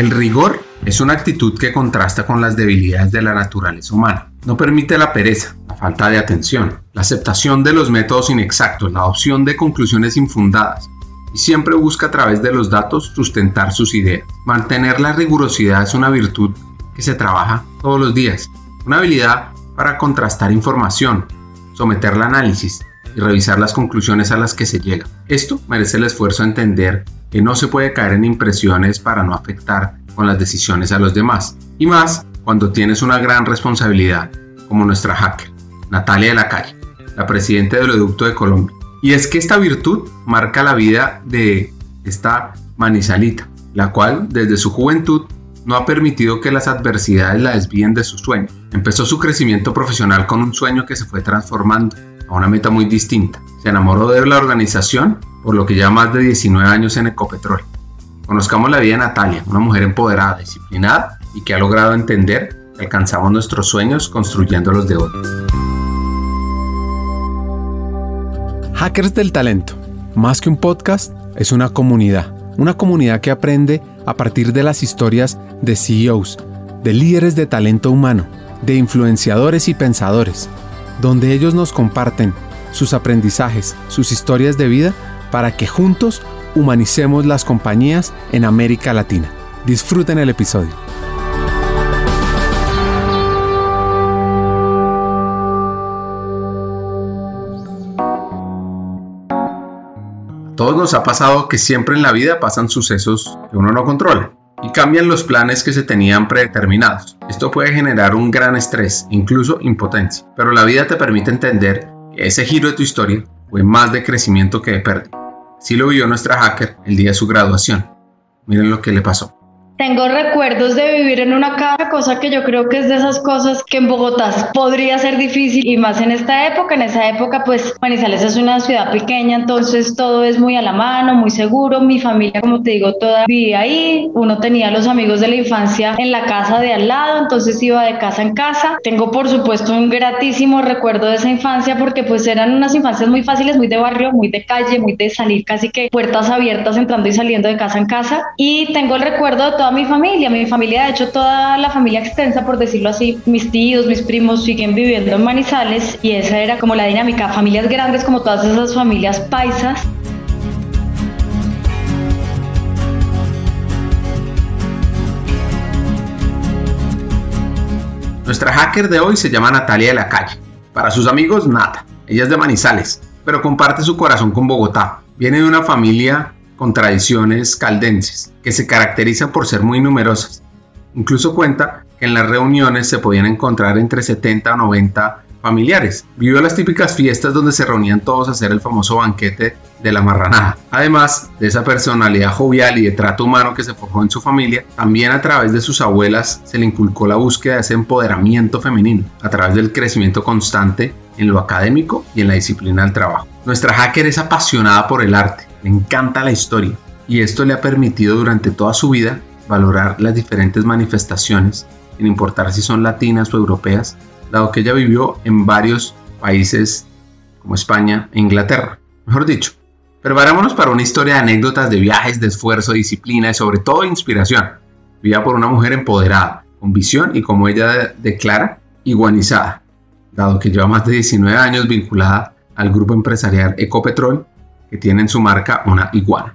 El rigor es una actitud que contrasta con las debilidades de la naturaleza humana. No permite la pereza, la falta de atención, la aceptación de los métodos inexactos, la adopción de conclusiones infundadas, y siempre busca a través de los datos sustentar sus ideas. Mantener la rigurosidad es una virtud que se trabaja todos los días, una habilidad para contrastar información, someter al análisis y revisar las conclusiones a las que se llega. Esto merece el esfuerzo de entender que no se puede caer en impresiones para no afectar con las decisiones a los demás. Y más cuando tienes una gran responsabilidad, como nuestra hacker, Natalia de la Calle, la presidenta del Oleoducto de Colombia. Y es que esta virtud marca la vida de esta manizalita, la cual desde su juventud no ha permitido que las adversidades la desvíen de su sueño. Empezó su crecimiento profesional con un sueño que se fue transformando a una meta muy distinta. Se enamoró de la organización, por lo que lleva más de 19 años en Ecopetrol. Conozcamos la vida de Natalia, una mujer empoderada, disciplinada y que ha logrado entender que alcanzamos nuestros sueños construyéndolos de hoy. Hackers del Talento, más que un podcast, es una comunidad. Una comunidad que aprende a partir de las historias de CEOs, de líderes de talento humano, de influenciadores y pensadores donde ellos nos comparten sus aprendizajes, sus historias de vida, para que juntos humanicemos las compañías en América Latina. Disfruten el episodio. Todos nos ha pasado que siempre en la vida pasan sucesos que uno no controla y cambian los planes que se tenían predeterminados. Esto puede generar un gran estrés, incluso impotencia, pero la vida te permite entender que ese giro de tu historia fue más de crecimiento que de pérdida. Así lo vio nuestra hacker el día de su graduación. Miren lo que le pasó. Tengo recuerdos de vivir en una casa, cosa que yo creo que es de esas cosas que en Bogotá podría ser difícil y más en esta época. En esa época, pues Manizales es una ciudad pequeña, entonces todo es muy a la mano, muy seguro. Mi familia, como te digo, toda vivía ahí. Uno tenía los amigos de la infancia en la casa de al lado, entonces iba de casa en casa. Tengo, por supuesto, un gratísimo recuerdo de esa infancia porque pues eran unas infancias muy fáciles, muy de barrio, muy de calle, muy de salir casi que puertas abiertas entrando y saliendo de casa en casa. Y tengo el recuerdo de toda mi familia, mi familia, de hecho toda la familia extensa, por decirlo así, mis tíos, mis primos siguen viviendo en Manizales y esa era como la dinámica, familias grandes como todas esas familias paisas. Nuestra hacker de hoy se llama Natalia de la Calle. Para sus amigos, Nata. Ella es de Manizales, pero comparte su corazón con Bogotá. Viene de una familia con tradiciones caldenses, que se caracterizan por ser muy numerosas. Incluso cuenta que en las reuniones se podían encontrar entre 70 o 90 familiares. Vivió las típicas fiestas donde se reunían todos a hacer el famoso banquete de la marranada. Además de esa personalidad jovial y de trato humano que se forjó en su familia, también a través de sus abuelas se le inculcó la búsqueda de ese empoderamiento femenino, a través del crecimiento constante en lo académico y en la disciplina del trabajo. Nuestra hacker es apasionada por el arte, le encanta la historia y esto le ha permitido durante toda su vida valorar las diferentes manifestaciones, sin importar si son latinas o europeas, dado que ella vivió en varios países como España e Inglaterra, mejor dicho. Preparémonos para una historia de anécdotas de viajes, de esfuerzo, disciplina y sobre todo inspiración, vivida por una mujer empoderada, con visión y como ella declara, iguanizada, dado que lleva más de 19 años vinculada al grupo empresarial Ecopetrol que tiene en su marca una iguana.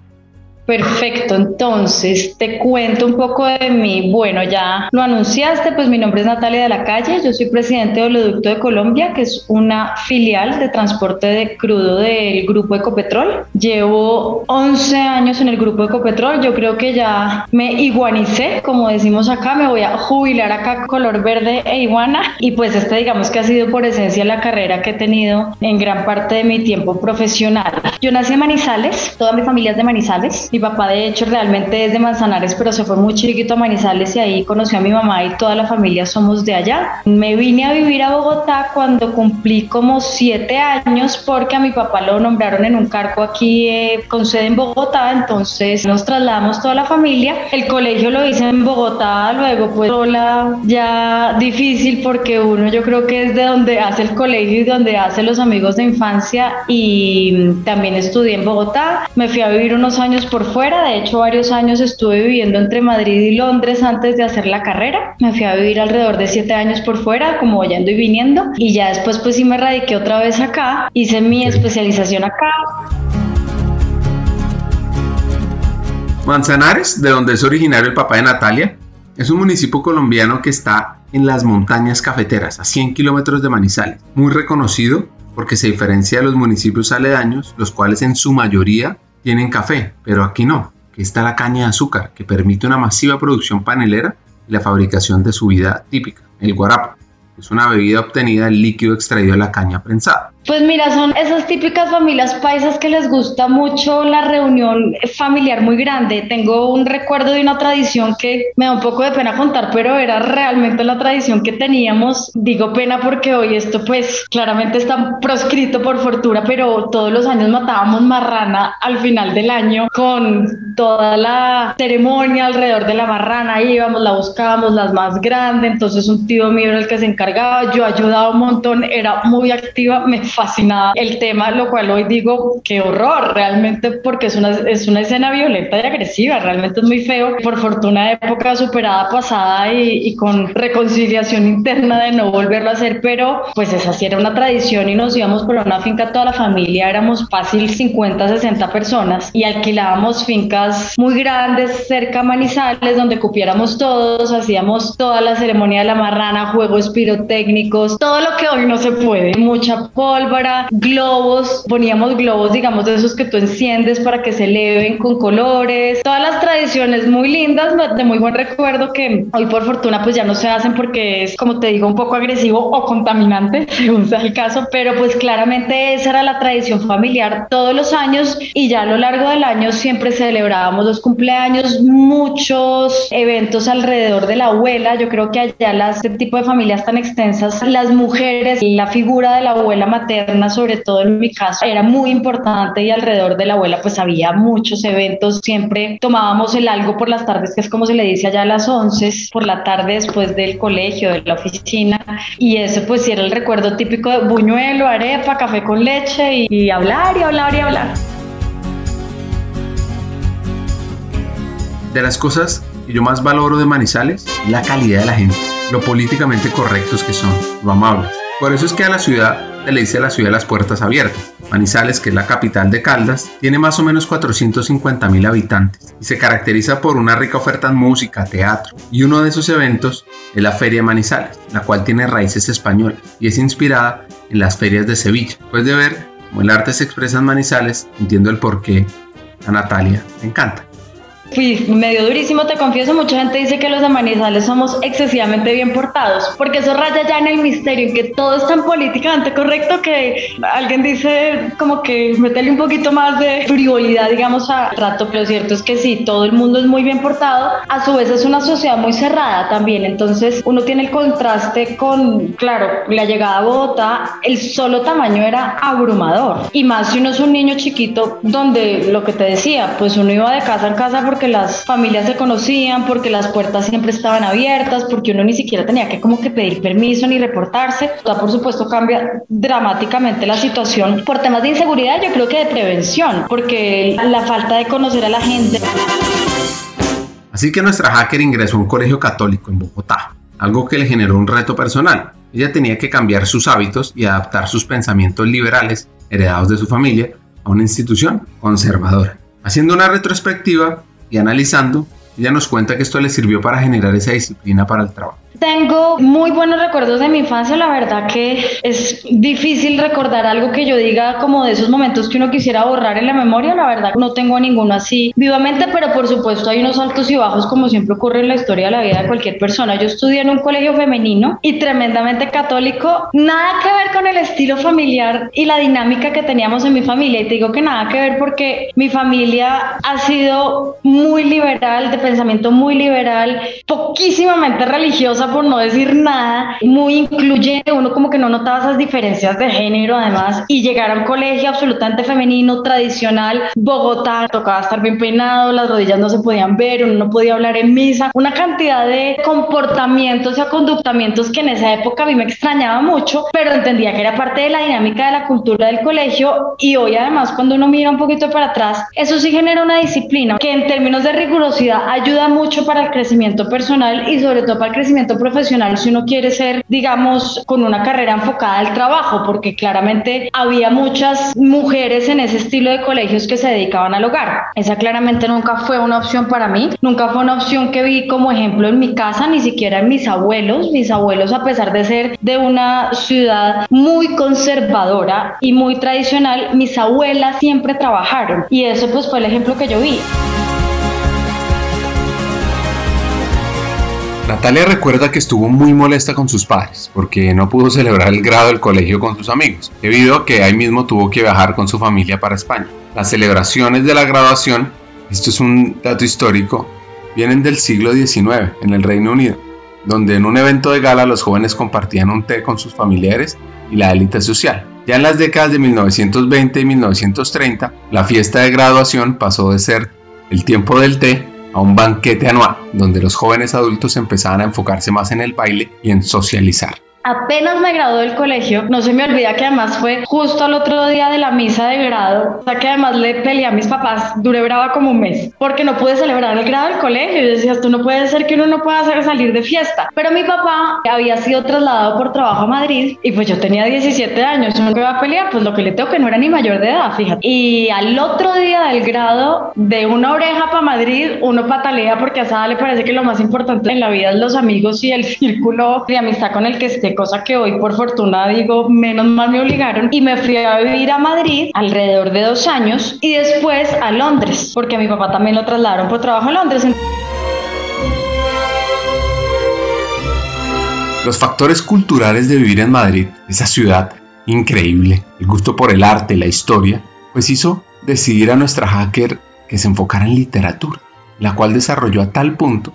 Perfecto, entonces te cuento un poco de mí. Bueno, ya lo anunciaste, pues mi nombre es Natalia de la Calle, yo soy presidente de Oleoducto de Colombia, que es una filial de transporte de crudo del grupo Ecopetrol. Llevo 11 años en el grupo Ecopetrol, yo creo que ya me iguanicé, como decimos acá, me voy a jubilar acá color verde e iguana y pues este digamos que ha sido por esencia la carrera que he tenido en gran parte de mi tiempo profesional. Yo nací en Manizales, toda mi familia es de Manizales mi papá de hecho realmente es de Manzanares, pero se fue muy chiquito a Manizales y ahí conoció a mi mamá y toda la familia somos de allá. Me vine a vivir a Bogotá cuando cumplí como siete años porque a mi papá lo nombraron en un cargo aquí eh, con sede en Bogotá, entonces nos trasladamos toda la familia. El colegio lo hice en Bogotá, luego pues sola, ya difícil porque uno yo creo que es de donde hace el colegio y donde hace los amigos de infancia y también estudié en Bogotá. Me fui a vivir unos años por por fuera, de hecho varios años estuve viviendo entre Madrid y Londres antes de hacer la carrera, me fui a vivir alrededor de siete años por fuera, como yendo y viniendo, y ya después pues sí me radiqué otra vez acá, hice mi especialización acá. Manzanares, de donde es originario el papá de Natalia, es un municipio colombiano que está en las montañas cafeteras, a 100 kilómetros de Manizales, muy reconocido porque se diferencia de los municipios aledaños, los cuales en su mayoría tienen café, pero aquí no, que está la caña de azúcar, que permite una masiva producción panelera y la fabricación de su vida típica, el guarapo. Es una bebida obtenida del líquido extraído de la caña prensada. Pues mira, son esas típicas familias paisas que les gusta mucho la reunión familiar muy grande. Tengo un recuerdo de una tradición que me da un poco de pena contar, pero era realmente la tradición que teníamos. Digo pena porque hoy esto pues claramente está proscrito por fortuna, pero todos los años matábamos marrana al final del año con toda la ceremonia alrededor de la marrana. Íbamos, la buscábamos, las más grandes. Entonces un tío mío era el que se encargaba. Yo ayudaba un montón, era muy activa. Fascinada el tema, lo cual hoy digo, qué horror, realmente, porque es una, es una escena violenta y agresiva, realmente es muy feo. Por fortuna, época superada, pasada y, y con reconciliación interna de no volverlo a hacer, pero pues esa sí era una tradición y nos íbamos por una finca toda la familia, éramos fácil 50, 60 personas y alquilábamos fincas muy grandes cerca a Manizales donde cupiéramos todos, hacíamos toda la ceremonia de la marrana, juegos pirotécnicos, todo lo que hoy no se puede, mucha polvo globos, poníamos globos, digamos, de esos que tú enciendes para que se eleven con colores, todas las tradiciones muy lindas, de muy buen recuerdo que hoy por fortuna pues ya no se hacen porque es, como te digo, un poco agresivo o contaminante, según sea el caso, pero pues claramente esa era la tradición familiar todos los años y ya a lo largo del año siempre celebrábamos los cumpleaños, muchos eventos alrededor de la abuela, yo creo que allá las, este tipo de familias tan extensas, las mujeres, la figura de la abuela materna, sobre todo en mi caso, era muy importante y alrededor de la abuela pues había muchos eventos, siempre tomábamos el algo por las tardes, que es como se le dice allá a las 11, por la tarde después del colegio, de la oficina, y eso pues sí era el recuerdo típico de buñuelo, arepa, café con leche y, hablar y hablar y hablar. De las cosas que yo más valoro de Manizales, la calidad de la gente, lo políticamente correctos que son, lo amables. Por eso es que a la ciudad se le dice la ciudad de las puertas abiertas. Manizales, que es la capital de Caldas, tiene más o menos 450 mil habitantes y se caracteriza por una rica oferta en música, teatro. Y uno de esos eventos es la Feria de Manizales, la cual tiene raíces españolas y es inspirada en las ferias de Sevilla. Después de ver cómo el arte se expresa en Manizales, entiendo el por qué a Natalia le encanta. Fui medio durísimo, te confieso, mucha gente dice que los de Manizales somos excesivamente bien portados, porque eso raya ya en el misterio, en que todo es tan políticamente correcto que alguien dice como que meterle un poquito más de frivolidad, digamos, a rato, pero lo cierto es que sí, todo el mundo es muy bien portado, a su vez es una sociedad muy cerrada también, entonces uno tiene el contraste con, claro, la llegada a Bogotá, el solo tamaño era abrumador, y más si uno es un niño chiquito, donde lo que te decía, pues uno iba de casa en casa porque las familias se conocían, porque las puertas siempre estaban abiertas, porque uno ni siquiera tenía que como que pedir permiso ni reportarse. Por supuesto cambia dramáticamente la situación por temas de inseguridad, yo creo que de prevención, porque la falta de conocer a la gente. Así que nuestra hacker ingresó a un colegio católico en Bogotá, algo que le generó un reto personal. Ella tenía que cambiar sus hábitos y adaptar sus pensamientos liberales heredados de su familia a una institución conservadora. Haciendo una retrospectiva, y analizando, ella nos cuenta que esto le sirvió para generar esa disciplina para el trabajo. Tengo muy buenos recuerdos de mi infancia, la verdad que es difícil recordar algo que yo diga como de esos momentos que uno quisiera borrar en la memoria, la verdad no tengo ninguno así vivamente, pero por supuesto hay unos altos y bajos como siempre ocurre en la historia de la vida de cualquier persona. Yo estudié en un colegio femenino y tremendamente católico, nada que ver con el estilo familiar y la dinámica que teníamos en mi familia y te digo que nada que ver porque mi familia ha sido muy liberal, de pensamiento muy liberal, poquísimamente religiosa hermosa por no decir nada, muy incluyente, uno como que no notaba esas diferencias de género además, y llegar a un colegio absolutamente femenino, tradicional, Bogotá, tocaba estar bien peinado, las rodillas no se podían ver, uno no podía hablar en misa, una cantidad de comportamientos y conductamientos que en esa época a mí me extrañaba mucho, pero entendía que era parte de la dinámica de la cultura del colegio y hoy además cuando uno mira un poquito para atrás, eso sí genera una disciplina que en términos de rigurosidad ayuda mucho para el crecimiento personal y sobre todo para el crecimiento profesional si uno quiere ser, digamos, con una carrera enfocada al trabajo, porque claramente había muchas mujeres en ese estilo de colegios que se dedicaban al hogar. Esa claramente nunca fue una opción para mí, nunca fue una opción que vi como ejemplo en mi casa, ni siquiera en mis abuelos. Mis abuelos, a pesar de ser de una ciudad muy conservadora y muy tradicional, mis abuelas siempre trabajaron y eso pues fue el ejemplo que yo vi. Natalia recuerda que estuvo muy molesta con sus padres porque no pudo celebrar el grado del colegio con sus amigos, debido a que ahí mismo tuvo que viajar con su familia para España. Las celebraciones de la graduación, esto es un dato histórico, vienen del siglo XIX en el Reino Unido, donde en un evento de gala los jóvenes compartían un té con sus familiares y la élite social. Ya en las décadas de 1920 y 1930, la fiesta de graduación pasó de ser el tiempo del té a un banquete anual, donde los jóvenes adultos empezaban a enfocarse más en el baile y en socializar. Apenas me gradué del colegio, no se me olvida que además fue justo al otro día de la misa de grado, o sea que además le peleé a mis papás, duré brava como un mes, porque no pude celebrar el grado del colegio. Yo decía, esto no puede ser que uno no pueda salir de fiesta. Pero mi papá había sido trasladado por trabajo a Madrid y pues yo tenía 17 años, uno que va a pelear, pues lo que le tengo que no era ni mayor de edad, fíjate. Y al otro día del grado, de una oreja para Madrid, uno patalea porque a Sada le parece que lo más importante en la vida es los amigos y el círculo de amistad con el que esté cosa que hoy por fortuna digo, menos mal me obligaron y me fui a vivir a Madrid alrededor de dos años y después a Londres, porque a mi papá también lo trasladaron por trabajo a Londres. Los factores culturales de vivir en Madrid, esa ciudad increíble, el gusto por el arte, la historia, pues hizo decidir a nuestra hacker que se enfocara en literatura, la cual desarrolló a tal punto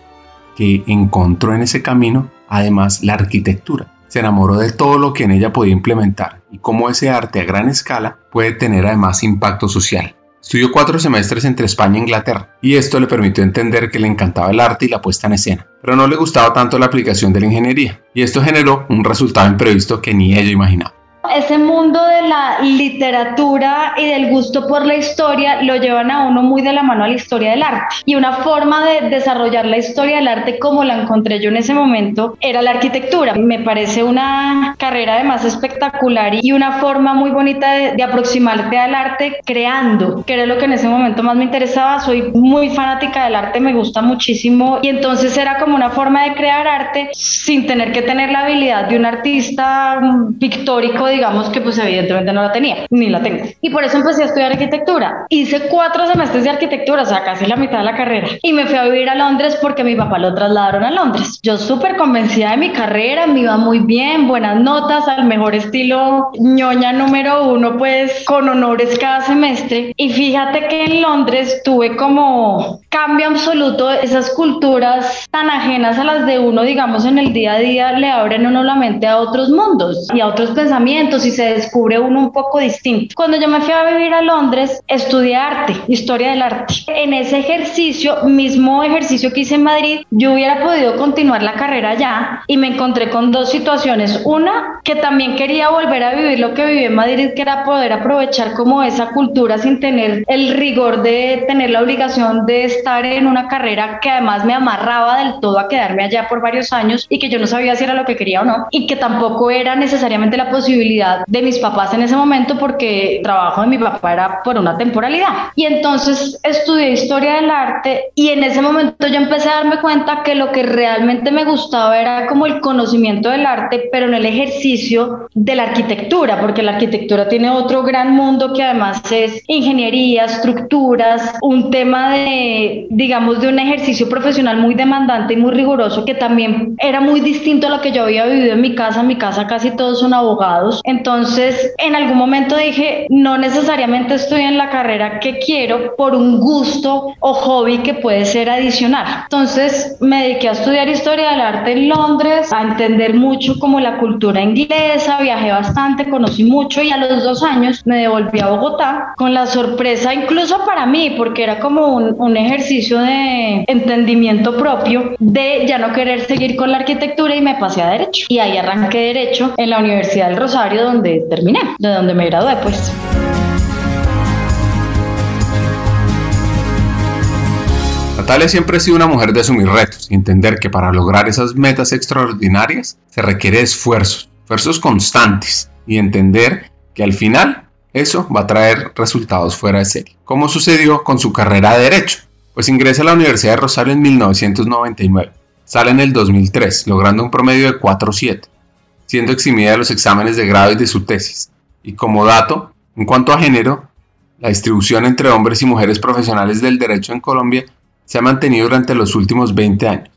que encontró en ese camino además la arquitectura, se enamoró de todo lo que en ella podía implementar y cómo ese arte a gran escala puede tener además impacto social. Estudió cuatro semestres entre España e Inglaterra y esto le permitió entender que le encantaba el arte y la puesta en escena, pero no le gustaba tanto la aplicación de la ingeniería y esto generó un resultado imprevisto que ni ella imaginaba. Ese mundo de la literatura y del gusto por la historia lo llevan a uno muy de la mano a la historia del arte. Y una forma de desarrollar la historia del arte como la encontré yo en ese momento era la arquitectura. Me parece una carrera además espectacular y una forma muy bonita de, aproximarte al arte creando, que era lo que en ese momento más me interesaba. Soy muy fanática del arte, me gusta muchísimo y entonces era como una forma de crear arte sin tener que tener la habilidad de un artista pictórico digamos que pues evidentemente no la tenía, ni la tengo. Y por eso empecé a estudiar arquitectura. Hice cuatro semestres de arquitectura, o sea, casi la mitad de la carrera. Y me fui a vivir a Londres porque mi papá lo trasladaron a Londres. Yo súper convencida de mi carrera, me iba muy bien, buenas notas, al mejor estilo ñoña número uno, pues con honores cada semestre. Y fíjate que en Londres tuve como cambio absoluto, esas culturas tan ajenas a las de uno, digamos, en el día a día, le abren uno la mente a otros mundos y a otros pensamientos y se descubre uno un poco distinto. Cuando yo me fui a vivir a Londres, estudié arte, historia del arte. En ese ejercicio, mismo ejercicio que hice en Madrid, yo hubiera podido continuar la carrera allá y me encontré con dos situaciones. Una, que también quería volver a vivir lo que viví en Madrid, que era poder aprovechar como esa cultura sin tener el rigor de tener la obligación de estar en una carrera que además me amarraba del todo a quedarme allá por varios años y que yo no sabía si era lo que quería o no y que tampoco era necesariamente la posibilidad de mis papás en ese momento porque el trabajo de mi papá era por una temporalidad. Y entonces estudié historia del arte y en ese momento yo empecé a darme cuenta que lo que realmente me gustaba era como el conocimiento del arte, pero en el ejercicio de la arquitectura, porque la arquitectura tiene otro gran mundo que además es ingeniería, estructuras, un tema de, digamos, de un ejercicio profesional muy demandante y muy riguroso que también era muy distinto a lo que yo había vivido en mi casa. En mi casa casi todos son abogados Entonces, en algún momento dije, no necesariamente estoy en la carrera que quiero por un gusto o hobby que puede ser adicional. Entonces, me dediqué a estudiar historia del arte en Londres, a entender mucho como la cultura inglesa, viajé bastante, conocí mucho y a los dos años me devolví a Bogotá con la sorpresa incluso para mí, porque era como un, un ejercicio de entendimiento propio de ya no querer seguir con la arquitectura y me pasé a derecho. Y ahí arranqué derecho en la Universidad del Rosario donde terminé, de donde me gradué pues. Natalia siempre ha sido una mujer de asumir retos y entender que para lograr esas metas extraordinarias se requiere esfuerzos, esfuerzos constantes y entender que al final eso va a traer resultados fuera de serie. Como sucedió con su carrera de Derecho, pues ingresa a la Universidad de Rosario en 1999. Sale en el 2003, logrando un promedio de 4.7, siendo eximida de los exámenes de grado y de su tesis. Y como dato, en cuanto a género, la distribución entre hombres y mujeres profesionales del derecho en Colombia se ha mantenido durante los últimos 20 años.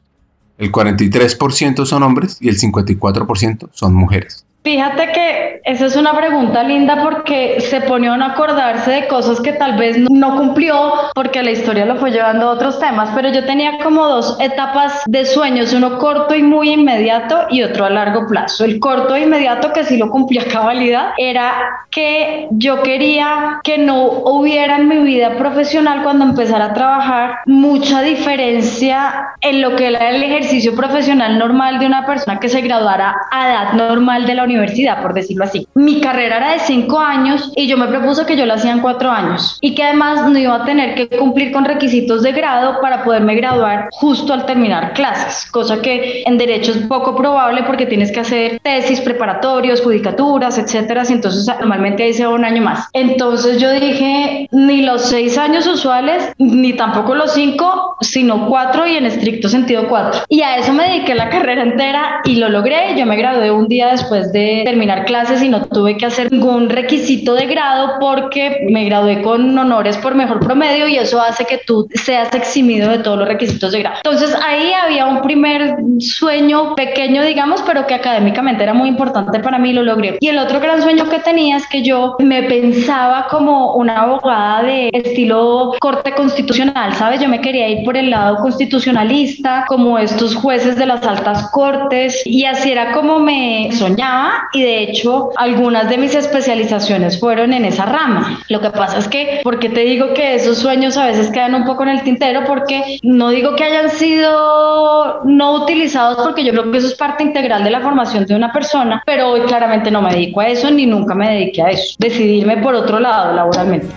El 43% son hombres y el 54% son mujeres. Fíjate que esa es una pregunta linda porque se pone a acordarse de cosas que tal vez no cumplió porque la historia lo fue llevando a otros temas, pero yo tenía como dos etapas de sueños, uno corto y muy inmediato y otro a largo plazo. El corto e inmediato que sí lo cumplía a cabalidad era que yo quería que no hubiera en mi vida profesional cuando empezara a trabajar mucha diferencia en lo que era el ejercicio profesional normal de una persona que se graduara a edad normal de la universidad universidad, por decirlo así. Mi carrera era de cinco años y yo me propuso que yo la hacía en cuatro años y que además no iba a tener que cumplir con requisitos de grado para poderme graduar justo al terminar clases, cosa que en derecho es poco probable porque tienes que hacer tesis preparatorios, judicaturas, etcétera, entonces normalmente ahí se va un año más. Entonces yo dije, ni los seis años usuales, ni tampoco los cinco, sino cuatro y en estricto sentido cuatro. Y a eso me dediqué la carrera entera y lo logré. Yo me gradué un día después de terminar clases y no tuve que hacer ningún requisito de grado porque me gradué con honores por mejor promedio y eso hace que tú seas eximido de todos los requisitos de grado. Entonces ahí había un primer sueño pequeño, digamos, pero que académicamente era muy importante para mí, lo logré. Y el otro gran sueño que tenía es que yo me pensaba como una abogada de estilo corte constitucional, ¿sabes? Yo me quería ir por el lado constitucionalista, como estos jueces de las altas cortes, y así era como me soñaba y de hecho algunas de mis especializaciones fueron en esa rama. Lo que pasa es que, porque te digo que esos sueños a veces quedan un poco en el tintero porque no digo que hayan sido no utilizados porque yo creo que eso es parte integral de la formación de una persona, pero hoy claramente no me dedico a eso ni nunca me dediqué a eso. Decidirme por otro lado laboralmente.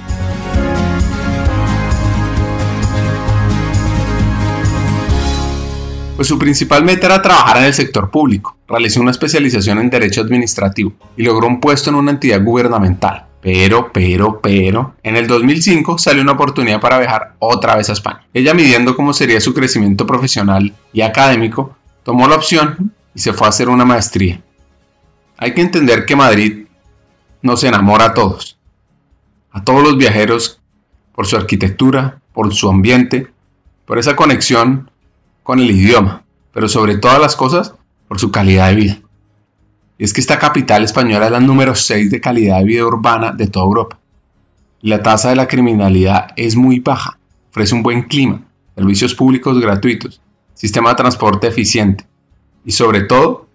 Pues su principal meta era trabajar en el sector público. Realizó una especialización en Derecho Administrativo y logró un puesto en una entidad gubernamental. Pero, pero, pero, en el 2005 salió una oportunidad para viajar otra vez a España. Ella midiendo cómo sería su crecimiento profesional y académico, tomó la opción y se fue a hacer una maestría. Hay que entender que Madrid nos enamora a todos, a todos los viajeros, por su arquitectura, por su ambiente, por esa conexión con el idioma, pero sobre todas las cosas por su calidad de vida. Y es que esta capital española es la número 6 de calidad de vida urbana de toda Europa. La tasa de la criminalidad es muy baja, ofrece un buen clima, servicios públicos gratuitos, sistema de transporte eficiente y sobre todo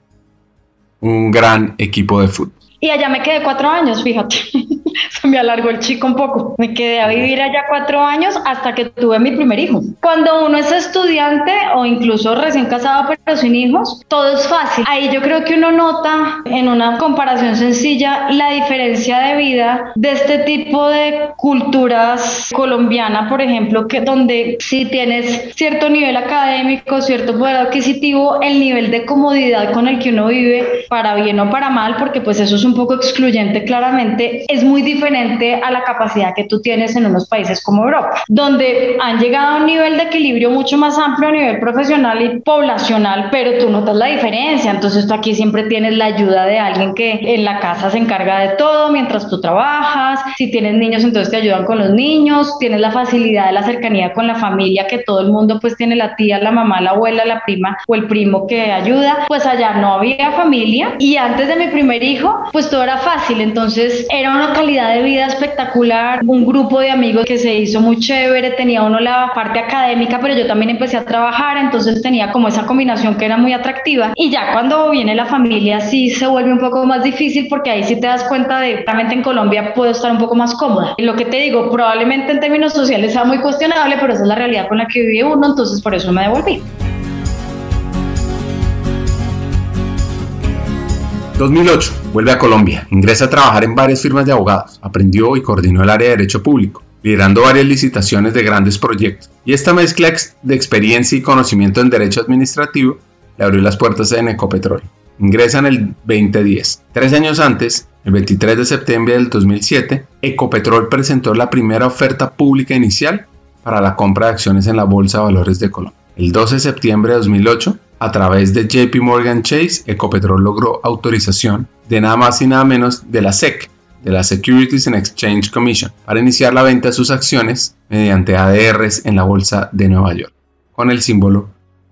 un gran equipo de fútbol. Y allá me quedé cuatro años, fíjate. Se me alargó el chico un poco. Me quedé a vivir allá cuatro años hasta que tuve mi primer hijo. Cuando uno es estudiante o incluso recién casado pero sin hijos, todo es fácil. Ahí yo creo que uno nota en una comparación sencilla la diferencia de vida de este tipo de culturas colombiana, por ejemplo, que donde si tienes cierto nivel académico, cierto poder adquisitivo, el nivel de comodidad con el que uno vive, para bien o para mal, porque pues eso es un poco excluyente claramente, es muy diferente a la capacidad que tú tienes en unos países como Europa, donde han llegado a un nivel de equilibrio mucho más amplio a nivel profesional y poblacional, pero tú notas la diferencia. Entonces tú aquí siempre tienes la ayuda de alguien que en la casa se encarga de todo mientras tú trabajas. Si tienes niños, entonces te ayudan con los niños. Tienes la facilidad de la cercanía con la familia, que todo el mundo pues tiene la tía, la mamá, la abuela, la prima o el primo que ayuda. Pues allá no había familia y antes de mi primer hijo, pues todo era fácil. Entonces era una calidad de vida espectacular, un grupo de amigos que se hizo muy chévere, tenía uno la parte académica, pero yo también empecé a trabajar, entonces tenía como esa combinación que era muy atractiva. Y ya cuando viene la familia sí se vuelve un poco más difícil porque ahí sí te das cuenta de realmente en Colombia puedo estar un poco más cómoda. Y lo que te digo, probablemente en términos sociales sea muy cuestionable, pero esa es la realidad con la que vive uno, entonces por eso me devolví. 2008, vuelve a Colombia, ingresa a trabajar en varias firmas de abogados, aprendió y coordinó el área de derecho público, liderando varias licitaciones de grandes proyectos. Y esta mezcla de experiencia y conocimiento en derecho administrativo le abrió las puertas en Ecopetrol. Ingresa en el 2010. Tres años antes, el 23 de septiembre del 2007, Ecopetrol presentó la primera oferta pública inicial para la compra de acciones en la Bolsa de Valores de Colombia. El 12 de septiembre de 2008, a través de JP Morgan Chase, Ecopetrol logró autorización de nada más y nada menos de la SEC, de la Securities and Exchange Commission, para iniciar la venta de sus acciones mediante ADRs en la Bolsa de Nueva York, con el símbolo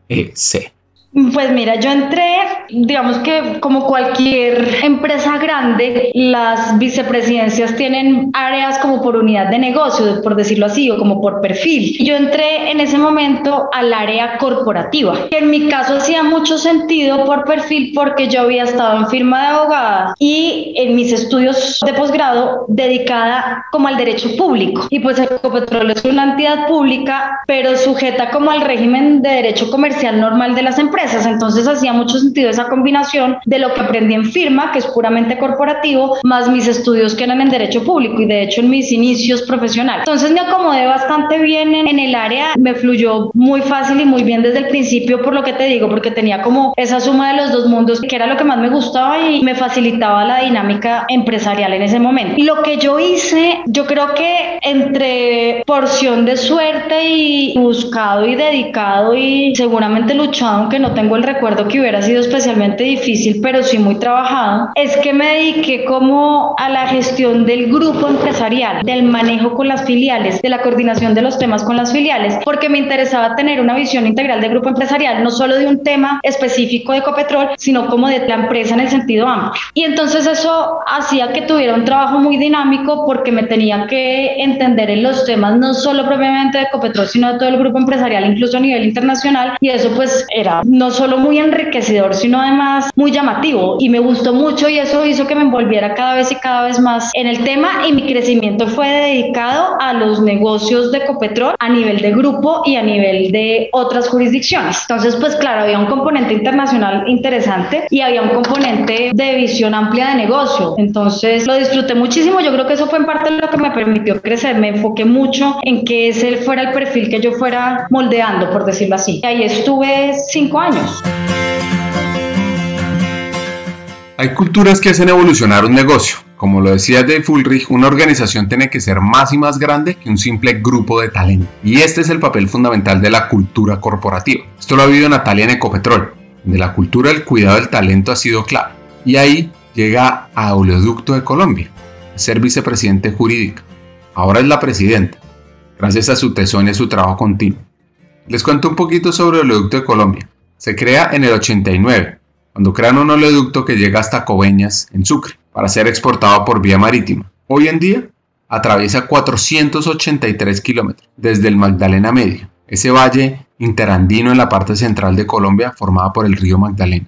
EC. Pues mira, yo entré, digamos que como cualquier empresa grande, las vicepresidencias tienen áreas como por unidad de negocio, por decirlo así, o como por perfil. Yo entré en ese momento al área corporativa, que en mi caso hacía mucho sentido por perfil porque yo había estado en firma de abogada y en mis estudios de posgrado dedicada como al derecho público. Y pues Ecopetrol es una entidad pública, pero sujeta como al régimen de derecho comercial normal de las empresas entonces hacía mucho sentido esa combinación de lo que aprendí en firma, que es puramente corporativo, más mis estudios que eran en derecho público y de hecho en mis inicios profesionales. Entonces me acomodé bastante bien en, en el área, me fluyó muy fácil y muy bien desde el principio por lo que te digo, porque tenía como esa suma de los dos mundos, que era lo que más me gustaba y me facilitaba la dinámica empresarial en ese momento. Y lo que yo hice, yo creo que entre porción de suerte y buscado y dedicado y seguramente luchado, aunque no tengo el recuerdo que hubiera sido especialmente difícil, pero sí muy trabajado, es que me dediqué como a la gestión del grupo empresarial, del manejo con las filiales, de la coordinación de los temas con las filiales, porque me interesaba tener una visión integral del grupo empresarial, no solo de un tema específico de Ecopetrol, sino como de la empresa en el sentido amplio. Y entonces eso hacía que tuviera un trabajo muy dinámico porque me tenía que entender en los temas no solo propiamente de Ecopetrol, sino de todo el grupo empresarial, incluso a nivel internacional, y eso pues era no solo muy enriquecedor, sino además muy llamativo y me gustó mucho y eso hizo que me envolviera cada vez y cada vez más en el tema y mi crecimiento fue dedicado a los negocios de Copetrol a nivel de grupo y a nivel de otras jurisdicciones. Entonces, pues claro, había un componente internacional interesante y había un componente de visión amplia de negocio. Entonces, lo disfruté muchísimo. Yo creo que eso fue en parte lo que me permitió crecer. Me enfoqué mucho en que ese fuera el perfil que yo fuera moldeando, por decirlo así. Y ahí estuve cinco años hay culturas que hacen evolucionar un negocio. Como lo decía Dave Fulrich, una organización tiene que ser más y más grande que un simple grupo de talento. Y este es el papel fundamental de la cultura corporativa. Esto lo ha vivido Natalia en Ecopetrol, donde la cultura del cuidado del talento ha sido clave. Y ahí llega a Oleoducto de Colombia, ser vicepresidente jurídica. Ahora es la presidenta, gracias a su tesón y a su trabajo continuo. Les cuento un poquito sobre Oleoducto de Colombia. Se crea en el 89, cuando crean un oleoducto que llega hasta Coveñas, en Sucre, para ser exportado por vía marítima. Hoy en día atraviesa 483 kilómetros desde el Magdalena Medio, ese valle interandino en la parte central de Colombia formada por el río Magdalena.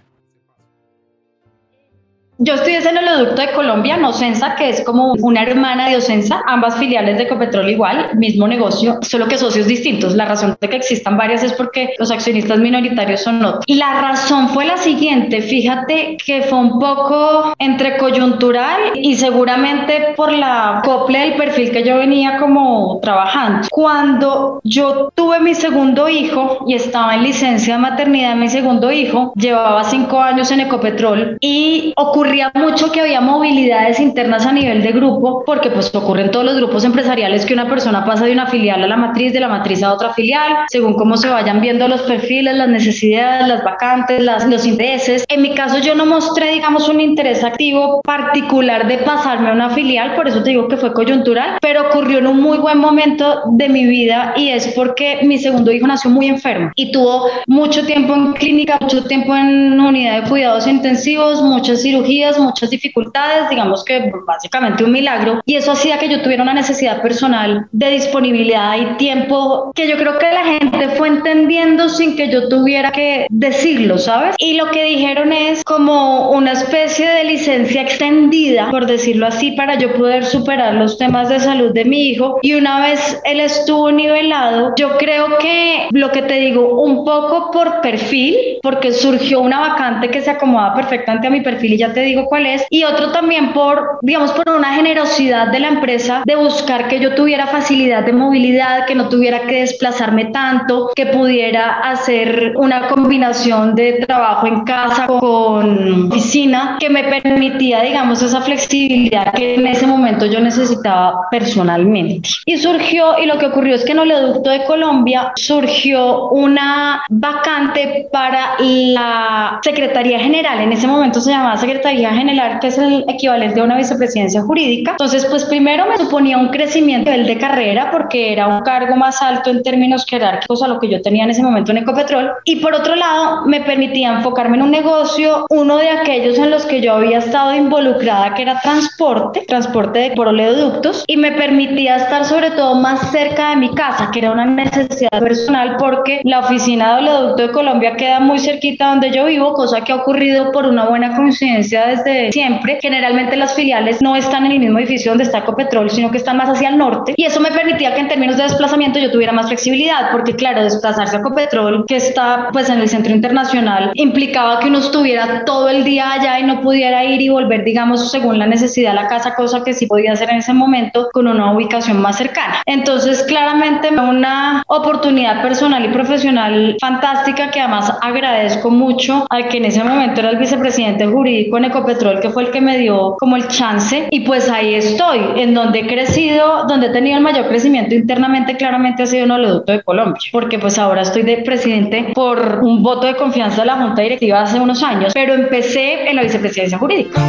Yo estoy en el oleoducto de Colombia, Nocensa, que es como una hermana de Ocensa, ambas filiales de Ecopetrol igual, mismo negocio, solo que socios distintos. La razón de que existan varias es porque los accionistas minoritarios son otros. Y la razón fue la siguiente, fíjate que fue un poco entre coyuntural y seguramente por la acople del perfil que yo venía como trabajando. Cuando yo tuve mi segundo hijo y estaba en licencia de maternidad mi segundo hijo, llevaba cinco años en Ecopetrol y ocurrió ocurría mucho que había movilidades internas a nivel de grupo, porque pues ocurre en todos los grupos empresariales que una persona pasa de una filial a la matriz, de la matriz a otra filial, según cómo se vayan viendo los perfiles, las necesidades, las vacantes, los intereses. En mi caso yo no mostré, digamos, un interés activo particular de pasarme a una filial, por eso te digo que fue coyuntural, pero ocurrió en un muy buen momento de mi vida y es porque mi segundo hijo nació muy enfermo y tuvo mucho tiempo en clínica, mucho tiempo en unidad de cuidados intensivos, muchas cirugías, muchas dificultades, digamos que básicamente un milagro. Y eso hacía que yo tuviera una necesidad personal de disponibilidad y tiempo que yo creo que la gente fue entendiendo sin que yo tuviera que decirlo, ¿sabes? Y lo que dijeron es como una especie de licencia extendida, por decirlo así, para yo poder superar los temas de salud de mi hijo. Y una vez él estuvo nivelado, yo creo que lo que te digo, un poco por perfil, porque surgió una vacante que se acomoda perfectamente a mi perfil y ya te digo cuál es, y otro también por, digamos, por una generosidad de la empresa de buscar que yo tuviera facilidad de movilidad, que no tuviera que desplazarme tanto, que pudiera hacer una combinación de trabajo en casa con oficina, que me permitía, digamos, esa flexibilidad que en ese momento yo necesitaba personalmente. Y surgió, y lo que ocurrió es que en Oleoducto de Colombia surgió una vacante para la Secretaría General. En ese momento se llamaba Secretaría General, que es el equivalente a una vicepresidencia jurídica. Entonces, pues primero me suponía un crecimiento de carrera porque era un cargo más alto en términos jerárquicos a lo que yo tenía en ese momento en Ecopetrol. Y por otro lado, me permitía enfocarme en un negocio, uno de aquellos en los que yo había estado involucrada, que era transporte, transporte de por oleoductos, y me permitía estar sobre todo más cerca de mi casa, que era una necesidad personal porque la oficina de oleoducto de Colombia queda muy cerquita donde yo vivo, cosa que ha ocurrido por una buena coincidencia desde siempre. Generalmente las filiales no están en el mismo edificio donde está Ecopetrol, sino que están más hacia el norte. Y eso me permitía que en términos de desplazamiento yo tuviera más flexibilidad, porque claro, desplazarse a Ecopetrol, que está pues en el centro internacional, implicaba que uno estuviera todo el día allá y no pudiera ir y volver, digamos, según la necesidad a la casa, cosa que sí podía hacer en ese momento con una ubicación más cercana. Entonces, claramente una oportunidad personal y profesional fantástica que además agradezco mucho al que en ese momento era el vicepresidente jurídico en Ecopetrol, que fue el que me dio como el chance. Y pues ahí estoy, en donde he crecido, donde he tenido el mayor crecimiento internamente, claramente ha sido en Oleoducto de Colombia, porque pues ahora estoy de presidente por un voto de confianza de la Junta Directiva hace unos años, pero empecé en la vicepresidencia jurídica.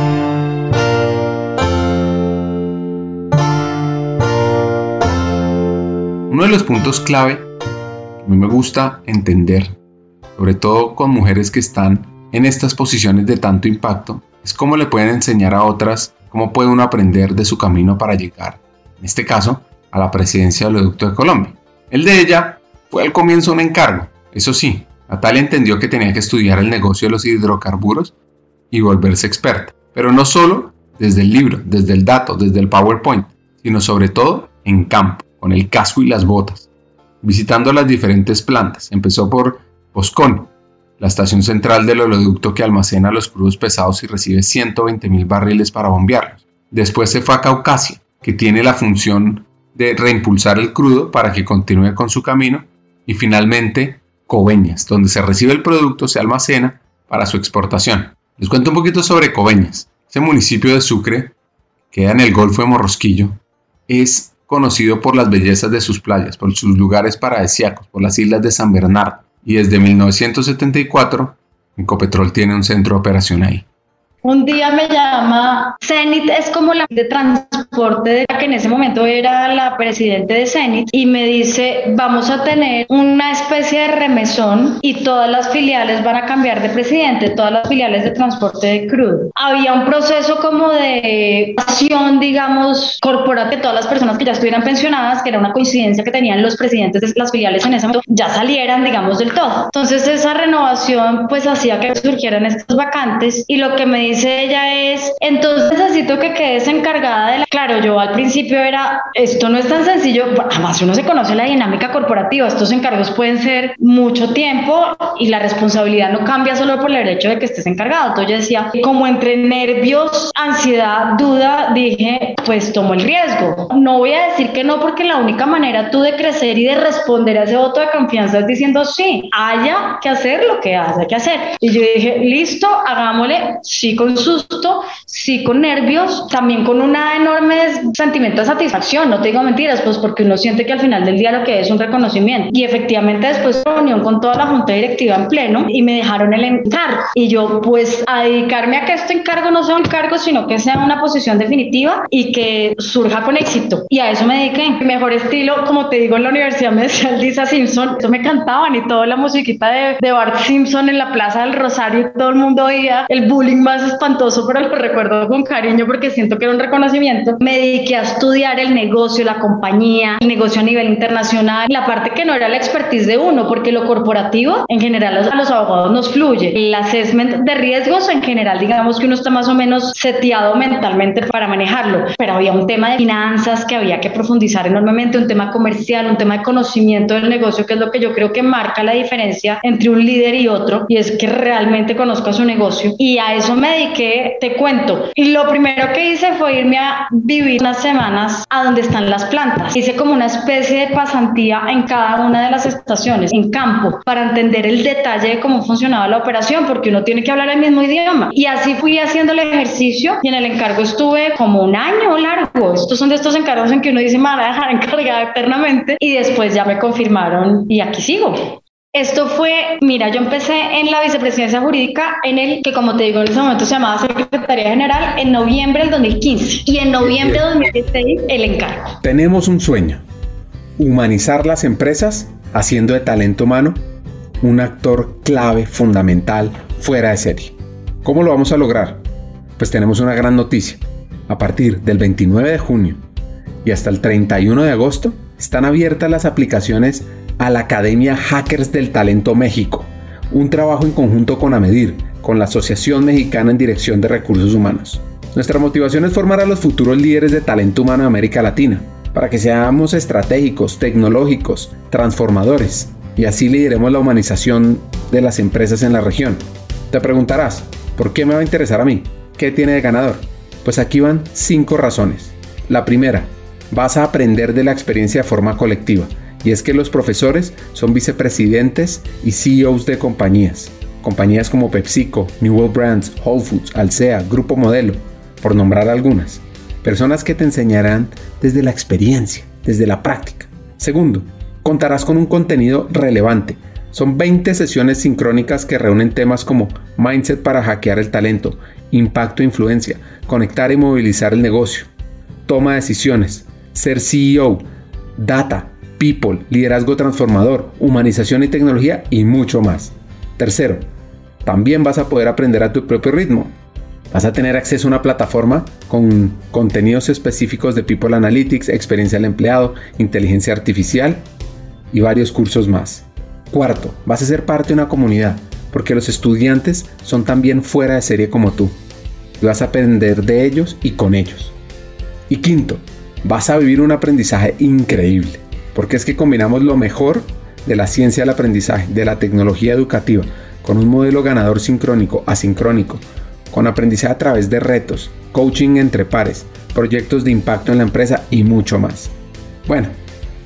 Uno de los puntos clave que a mí me gusta entender sobre todo con mujeres que están en estas posiciones de tanto impacto, es cómo le pueden enseñar a otras cómo puede uno aprender de su camino para llegar, en este caso, a la presidencia del Oleoducto de Colombia. El de ella fue al comienzo un encargo, eso sí, Natalia entendió que tenía que estudiar el negocio de los hidrocarburos y volverse experta, pero no solo desde el libro, desde el dato, desde el PowerPoint, sino sobre todo en campo, con el casco y las botas, visitando las diferentes plantas. Empezó por Boscón, la estación central del oleoducto que almacena los crudos pesados y recibe 120.000 barriles para bombearlos. Después se fue a Caucasia, que tiene la función de reimpulsar el crudo para que continúe con su camino. Y finalmente, Coveñas, donde se recibe el producto, se almacena para su exportación. Les cuento un poquito sobre Coveñas. Ese municipio de Sucre, que queda en el Golfo de Morrosquillo, es conocido por las bellezas de sus playas, por sus lugares paradisíacos, por las islas de San Bernardo y desde 1974 Ecopetrol tiene un centro de operación ahí. Un día me llama Zenit, es como la de transporte de que en ese momento era la presidente de Zenit, y me dice, vamos a tener una especie de remesón y todas las filiales van a cambiar de presidente, todas las filiales de transporte de crudo. Había un proceso como de acción, digamos, corporativa todas las personas que ya estuvieran pensionadas, que era una coincidencia que tenían los presidentes de las filiales en ese momento, ya salieran, digamos, del todo. Entonces esa renovación pues hacía que surgieran estas vacantes y lo que me dice ella es, entonces necesito que quedes encargada de la... Claro, yo al principio era, esto no es tan sencillo, además uno se conoce la dinámica corporativa, estos encargos pueden ser mucho tiempo y la responsabilidad no cambia solo por el hecho de que estés encargado. Entonces yo decía, como entre nervios, ansiedad, duda, dije, pues tomo el riesgo. No voy a decir que no porque la única manera tú de crecer y de responder a ese voto de confianza es diciendo, sí, haya que hacer lo que haya que hacer. Y yo dije, listo, hagámosle, sí con susto, sí con nervios, también con una enorme sentimiento de satisfacción, no te digo mentiras, pues porque uno siente que al final del día lo que es un reconocimiento. Y efectivamente después de reunión con toda la junta directiva en pleno y me dejaron el encargo. Y yo pues a dedicarme a que este encargo no sea un cargo, sino que sea una posición definitiva y que surja con éxito. Y a eso me dediqué. Mejor estilo, como te digo, en la universidad me decía Lisa Simpson, eso me cantaban y toda la musiquita de, de Bart Simpson en la Plaza del Rosario todo el mundo oía el bullying más espantoso, pero lo recuerdo con cariño porque siento que era un reconocimiento. Me dediqué a estudiar el negocio, la compañía, el negocio a nivel internacional, la parte que no era la expertise de uno, porque lo corporativo en general a los abogados nos fluye. El assessment de riesgos en general, digamos que uno está más o menos seteado mentalmente para manejarlo, pero había un tema de finanzas que había que profundizar enormemente, un tema comercial, un tema de conocimiento del negocio, que es lo que yo creo que marca la diferencia entre un líder y otro, y es que realmente conozco su negocio. Y a eso me dediqué, te cuento. Y lo primero que hice fue irme a vivir unas semanas a donde están las plantas. Hice como una especie de pasantía en cada una de las estaciones, en campo, para entender el detalle de cómo funcionaba la operación, porque uno tiene que hablar el mismo idioma. Y así fui haciendo el ejercicio y en el encargo estuve como un año largo. Estos son de estos encargos en que uno dice, me van a dejar encargada eternamente. Y después ya me confirmaron y aquí sigo. Esto fue, mira, yo empecé en la vicepresidencia jurídica en el que, como te digo, en ese momento se llamaba Secretaría General en noviembre del 2015 y en noviembre del 2016 el encargo. Tenemos un sueño, humanizar las empresas haciendo de talento humano un actor clave, fundamental, fuera de serie. ¿Cómo lo vamos a lograr? Pues tenemos una gran noticia. A partir del 29 de junio y hasta el 31 de agosto están abiertas las aplicaciones a la Academia Hackers del Talento México, un trabajo en conjunto con AMEDIR, con la Asociación Mexicana en Dirección de Recursos Humanos. Nuestra motivación es formar a los futuros líderes de talento humano de América Latina, para que seamos estratégicos, tecnológicos, transformadores, y así lideremos la humanización de las empresas en la región. Te preguntarás, ¿por qué me va a interesar a mí? ¿Qué tiene de ganador? Pues aquí van cinco razones. La primera, vas a aprender de la experiencia de forma colectiva y es que los profesores son vicepresidentes y CEOs de compañías. Compañías como PepsiCo, New World Brands, Whole Foods, Alsea, Grupo Modelo, por nombrar algunas. Personas que te enseñarán desde la experiencia, desde la práctica. Segundo, contarás con un contenido relevante. Son 20 sesiones sincrónicas que reúnen temas como mindset para hackear el talento, impacto e influencia, conectar y movilizar el negocio, toma de decisiones, ser CEO, data, people, liderazgo transformador, humanización y tecnología y mucho más. Tercero, también vas a poder aprender a tu propio ritmo. Vas a tener acceso a una plataforma con contenidos específicos de People Analytics, experiencia del empleado, inteligencia artificial y varios cursos más. Cuarto, vas a ser parte de una comunidad, porque los estudiantes son también fuera de serie como tú. Y vas a aprender de ellos y con ellos. Y quinto, vas a vivir un aprendizaje increíble porque es que combinamos lo mejor de la ciencia del aprendizaje, de la tecnología educativa, con un modelo ganador sincrónico, asincrónico, con aprendizaje a través de retos, coaching entre pares, proyectos de impacto en la empresa y mucho más. Bueno,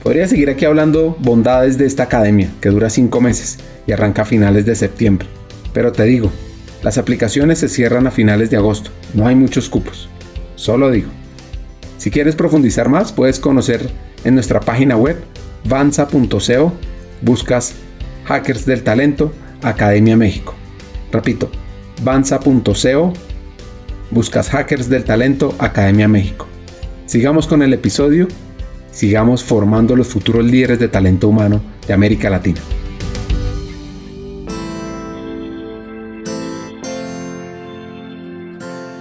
podría seguir aquí hablando bondades de esta academia, que dura 5 meses y arranca a finales de septiembre. Pero te digo, las aplicaciones se cierran a finales de agosto, no hay muchos cupos. Solo digo. Si quieres profundizar más, puedes conocer en nuestra página web vanza.co, buscas Hackers del Talento Academia México. Repito, vanza.co, buscas Hackers del Talento Academia México. Sigamos con el episodio, sigamos formando los futuros líderes de talento humano de América Latina.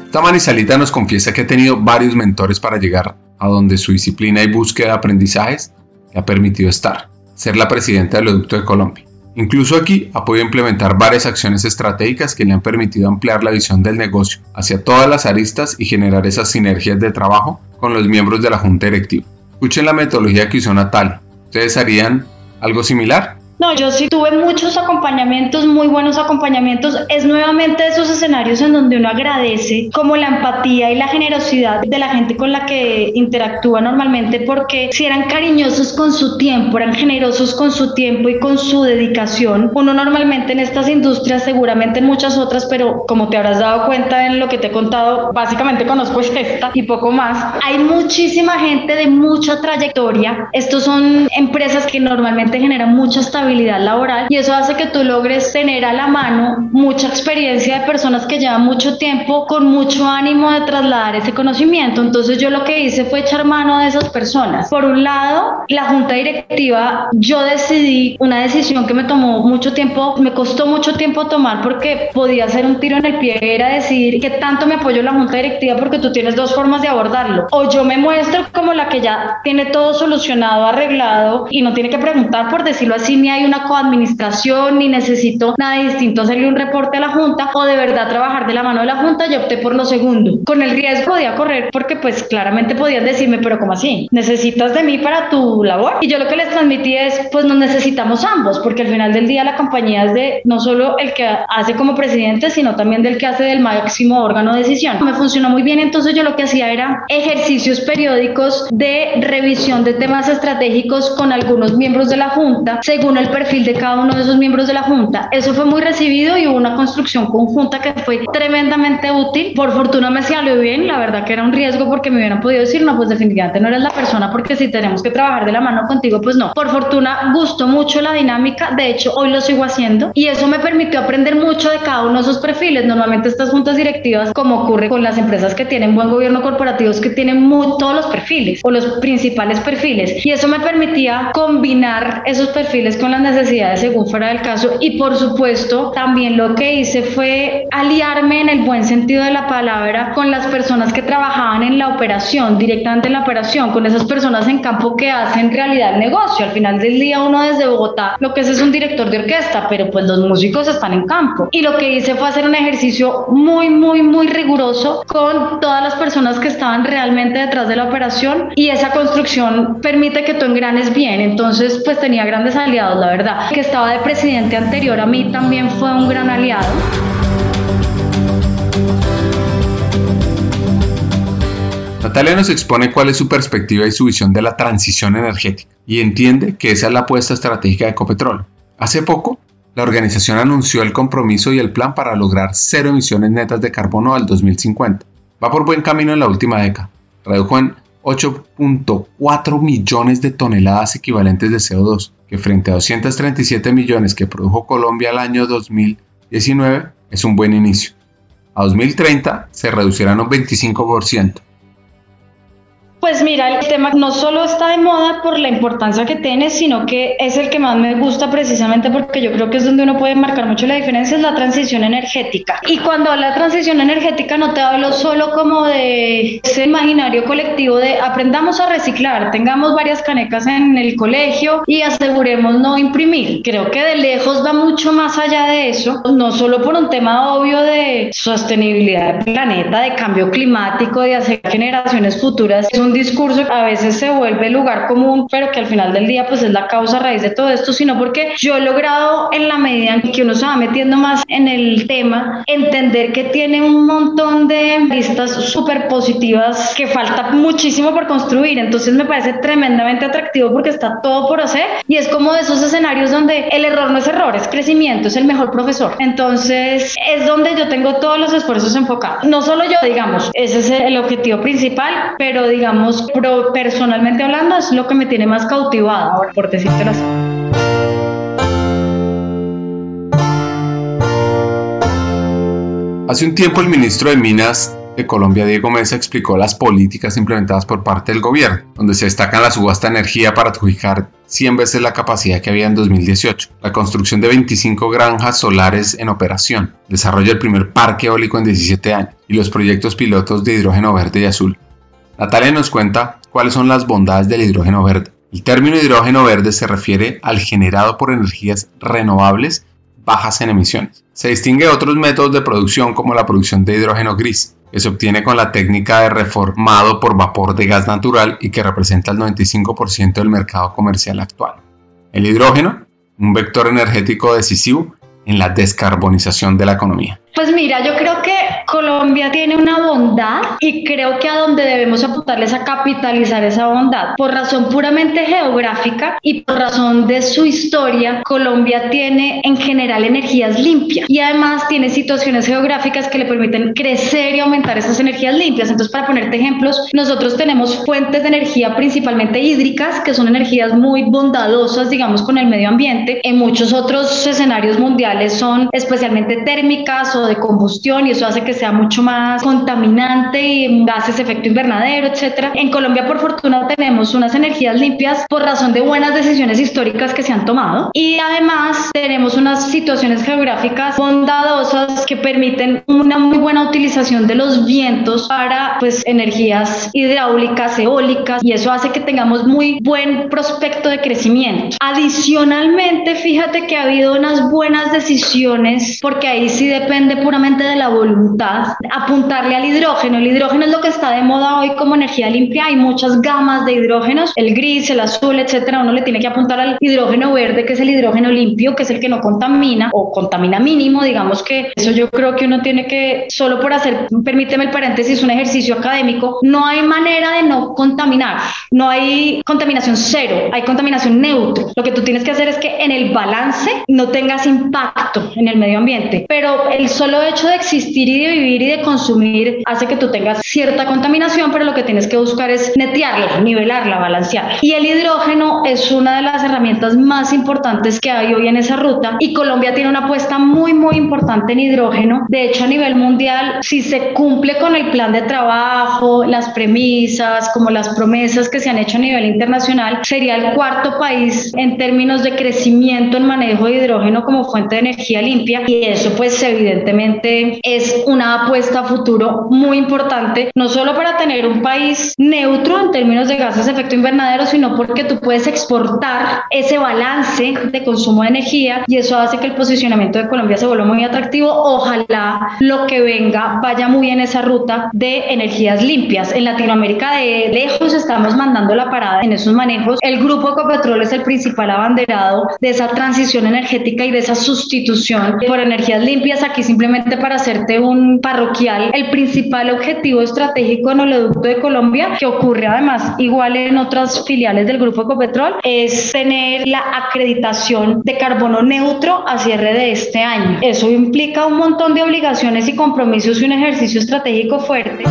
Esta manizalita nos confiesa que ha tenido varios mentores para llegar a donde su disciplina y búsqueda de aprendizajes le ha permitido estar, ser la presidenta del Educto de Colombia. Incluso aquí ha podido implementar varias acciones estratégicas que le han permitido ampliar la visión del negocio hacia todas las aristas y generar esas sinergias de trabajo con los miembros de la junta directiva. Escuchen la metodología que usó Natal. ¿Ustedes harían algo similar? No, yo sí tuve muchos acompañamientos, muy buenos acompañamientos. Es nuevamente esos escenarios en donde uno agradece como la empatía y la generosidad de la gente con la que interactúa normalmente, porque si eran cariñosos con su tiempo, eran generosos con su tiempo y con su dedicación, uno normalmente en estas industrias, seguramente en muchas otras, pero como te habrás dado cuenta en lo que te he contado, básicamente conozco esta y poco más, hay muchísima gente de mucha trayectoria. Estos son empresas que normalmente generan mucha estabilidad laboral y eso hace que tú logres tener a la mano mucha experiencia de personas que llevan mucho tiempo con mucho ánimo de trasladar ese conocimiento. Entonces yo lo que hice fue echar mano de esas personas. Por un lado, la junta directiva, yo decidí una decisión que me tomó mucho tiempo, me costó mucho tiempo tomar porque podía ser un tiro en el pie, era decidir que tanto me apoyó la junta directiva porque tú tienes dos formas de abordarlo. O yo me muestro como la que ya tiene todo solucionado, arreglado y no tiene que preguntar, por decirlo así, ni hay una coadministración ni necesito nada distinto hacerle un reporte a la Junta o de verdad trabajar de la mano de la Junta, yo opté por lo segundo. Con el riesgo podía correr porque pues claramente podían decirme, pero ¿cómo así? ¿Necesitas de mí para tu labor? Y yo lo que les transmití es, pues nos necesitamos ambos, porque al final del día la compañía es de no solo el que hace como presidente, sino también del que hace del máximo órgano de decisión. Me funcionó muy bien, entonces yo lo que hacía era ejercicios periódicos de revisión de temas estratégicos con algunos miembros de la Junta, según el el perfil de cada uno de esos miembros de la Junta. Eso fue muy recibido y hubo una construcción conjunta que fue tremendamente útil. Por fortuna me salió bien, la verdad que era un riesgo porque me hubieran podido decir, no, pues definitivamente no eres la persona porque si tenemos que trabajar de la mano contigo, pues no. Por fortuna gustó mucho la dinámica, de hecho hoy lo sigo haciendo y eso me permitió aprender mucho de cada uno de esos perfiles. Normalmente estas juntas directivas, como ocurre con las empresas que tienen buen gobierno corporativo, es que tienen muy, todos los perfiles o los principales perfiles y eso me permitía combinar esos perfiles con las necesidades según fuera del caso y por supuesto también lo que hice fue aliarme en el buen sentido de la palabra con las personas que trabajaban en la operación, directamente en la operación, con esas personas en campo que hacen realidad el negocio. Al final del día uno desde Bogotá lo que es es un director de orquesta, pero pues los músicos están en campo. Y lo que hice fue hacer un ejercicio muy, muy, muy riguroso con todas las personas que estaban realmente detrás de la operación y esa construcción permite que tú engranes bien. Entonces pues tenía grandes aliados, la verdad. Que estaba de presidente anterior a mí también fue un gran aliado. Natalia nos expone cuál es su perspectiva y su visión de la transición energética y entiende que esa es la apuesta estratégica de Ecopetrol. Hace poco, la organización anunció el compromiso y el plan para lograr cero emisiones netas de carbono al 2050. Va por buen camino en la última década. Redujo en 8.4 millones de toneladas equivalentes de CO2, que frente a 237 millones que produjo Colombia el año 2019 es un buen inicio. A 2030 se reducirán un 25%. Pues mira, el tema no solo está de moda por la importancia que tiene, sino que es el que más me gusta precisamente porque yo creo que es donde uno puede marcar mucho la diferencia, es la transición energética. Y cuando hablo de transición energética no te hablo solo como de ese imaginario colectivo de aprendamos a reciclar, tengamos varias canecas en el colegio y aseguremos no imprimir. Creo que de lejos va mucho más allá de eso, no solo por un tema obvio de sostenibilidad del planeta, de cambio climático, de hacer generaciones futuras. Es un discurso a veces se vuelve lugar común, pero que al final del día pues es la causa raíz de todo esto, sino porque yo he logrado en la medida en que uno se va metiendo más en el tema, entender que tiene un montón de vistas súper positivas que falta muchísimo por construir. Entonces me parece tremendamente atractivo porque está todo por hacer y es como de esos escenarios donde el error no es error, es crecimiento, es el mejor profesor. Entonces es donde yo tengo todos los esfuerzos enfocados. No solo yo, digamos, ese es el objetivo principal, pero digamos, personalmente hablando, es lo que me tiene más cautivada, por decírtelo así. Hace un tiempo el ministro de Minas de Colombia, Diego Mesa, explicó las políticas implementadas por parte del gobierno, donde se destacan la subasta de energía para adjudicar 100 veces la capacidad que había en 2018, la construcción de 25 granjas solares en operación, desarrollo del primer parque eólico en 17 años y los proyectos pilotos de hidrógeno verde y azul. Natalia nos cuenta cuáles son las bondades del hidrógeno verde. El término hidrógeno verde se refiere al generado por energías renovables bajas en emisiones. Se distingue de otros métodos de producción como la producción de hidrógeno gris, que se obtiene con la técnica de reformado por vapor de gas natural y que representa el 95% del mercado comercial actual. El hidrógeno un vector energético decisivo en la descarbonización de la economía? Pues mira, yo creo que Colombia tiene una bondad y creo que a donde debemos apuntarles a capitalizar esa bondad. Por razón puramente geográfica y por razón de su historia, Colombia tiene en general energías limpias y además tiene situaciones geográficas que le permiten crecer y aumentar esas energías limpias. Entonces, para ponerte ejemplos, nosotros tenemos fuentes de energía principalmente hídricas, que son energías muy bondadosas, digamos, con el medio ambiente. En muchos otros escenarios mundiales son especialmente térmicas o de combustión y eso hace que sea mucho más contaminante y gases efecto invernadero, etcétera. En Colombia, por fortuna, tenemos unas energías limpias por razón de buenas decisiones históricas que se han tomado y además tenemos unas situaciones geográficas bondadosas que permiten una muy buena utilización de los vientos para pues energías hidráulicas, eólicas y eso hace que tengamos muy buen prospecto de crecimiento. Adicionalmente, fíjate que ha habido unas buenas decisiones porque ahí sí depende puramente de la voluntad, apuntarle al hidrógeno. El hidrógeno es lo que está de moda hoy como energía limpia. Hay muchas gamas de hidrógenos, el gris, el azul, etcétera. Uno le tiene que apuntar al hidrógeno verde, que es el hidrógeno limpio, que es el que no contamina o contamina mínimo. Digamos que eso yo creo que uno tiene que, solo por hacer, permíteme el paréntesis, un ejercicio académico, no hay manera de no contaminar. No hay contaminación cero, hay contaminación neutro. Lo que tú tienes que hacer es que en el balance no tengas impacto en el medio ambiente, pero el solo hecho de existir y de vivir y de consumir hace que tú tengas cierta contaminación, pero lo que tienes que buscar es netearla, nivelarla, balancearla. Y el hidrógeno es una de las herramientas más importantes que hay hoy en esa ruta y Colombia tiene una apuesta muy, muy importante en hidrógeno. De hecho, a nivel mundial, si se cumple con el plan de trabajo, las premisas, como las promesas que se han hecho a nivel internacional, sería el cuarto país en términos de crecimiento en manejo de hidrógeno como fuente de energía limpia y eso pues evidentemente es una apuesta a futuro muy importante, no solo para tener un país neutro en términos de gases de efecto invernadero, sino porque tú puedes exportar ese balance de consumo de energía y eso hace que el posicionamiento de Colombia se vuelva muy atractivo. Ojalá lo que venga vaya muy en esa ruta de energías limpias. En Latinoamérica de lejos estamos mandando la parada en esos manejos. El grupo Ecopetrol es el principal abanderado de esa transición energética y de esa sustitución por energías limpias. Aquí simplemente para hacerte un parroquial, el principal objetivo estratégico en Oleoducto de Colombia, que ocurre además igual en otras filiales del Grupo Ecopetrol, es tener la acreditación de carbono neutro a cierre de este año. Eso implica un montón de obligaciones y compromisos y un ejercicio estratégico fuerte.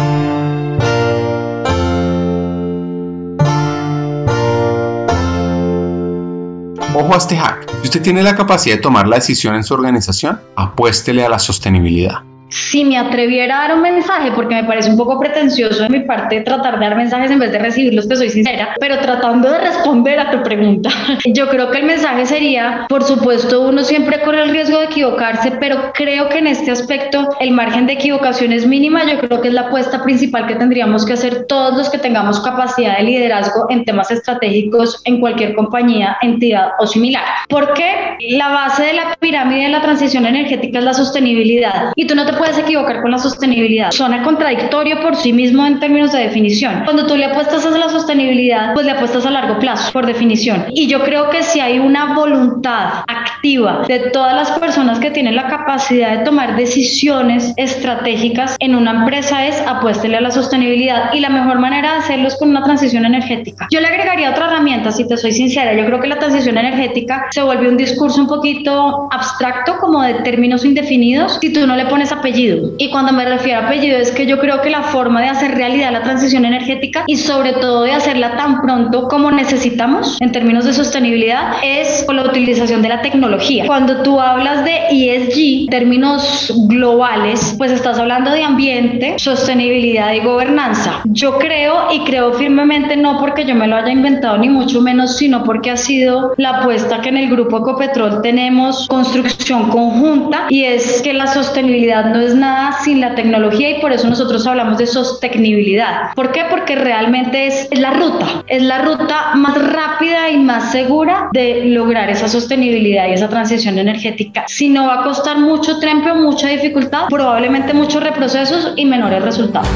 Ojo a este hack. Si usted tiene la capacidad de tomar la decisión en su organización, apuéstele a la sostenibilidad si me atreviera a dar un mensaje, porque me parece un poco pretencioso de mi parte tratar de dar mensajes en vez de recibirlos, te soy sincera, pero tratando de responder a tu pregunta, yo creo que el mensaje sería, por supuesto, uno siempre corre el riesgo de equivocarse, pero creo que en este aspecto el margen de equivocación es mínima, yo creo que es la apuesta principal que tendríamos que hacer todos los que tengamos capacidad de liderazgo en temas estratégicos en cualquier compañía, entidad o similar. Porque la base de la pirámide de la transición energética es la sostenibilidad y tú no te puedes puedes equivocar con la sostenibilidad. Suena contradictorio por sí mismo en términos de definición. Cuando tú le apuestas a la sostenibilidad, pues le apuestas a largo plazo, por definición. Y yo creo que si hay una voluntad activa de todas las personas que tienen la capacidad de tomar decisiones estratégicas en una empresa es apuéstele a la sostenibilidad. Y la mejor manera de hacerlo es con una transición energética. Yo le agregaría otra herramienta, si te soy sincera. Yo creo que la transición energética se vuelve un discurso un poquito abstracto, como de términos indefinidos, si tú no le pones apellido y cuando me refiero a apellido es que yo creo que la forma de hacer realidad la transición energética y sobre todo de hacerla tan pronto como necesitamos en términos de sostenibilidad es con la utilización de la tecnología. Cuando tú hablas de ESG, términos globales, pues estás hablando de ambiente, sostenibilidad y gobernanza. Yo creo y creo firmemente no porque yo me lo haya inventado ni mucho menos, sino porque ha sido la apuesta que en el grupo Ecopetrol tenemos construcción conjunta y es que la sostenibilidad no es nada sin la tecnología y por eso nosotros hablamos de sostenibilidad. ¿Por qué? Porque realmente es, la ruta, es la ruta más rápida y más segura de lograr esa sostenibilidad y esa transición energética. Si no va a costar mucho tiempo, mucha dificultad, probablemente muchos reprocesos y menores resultados.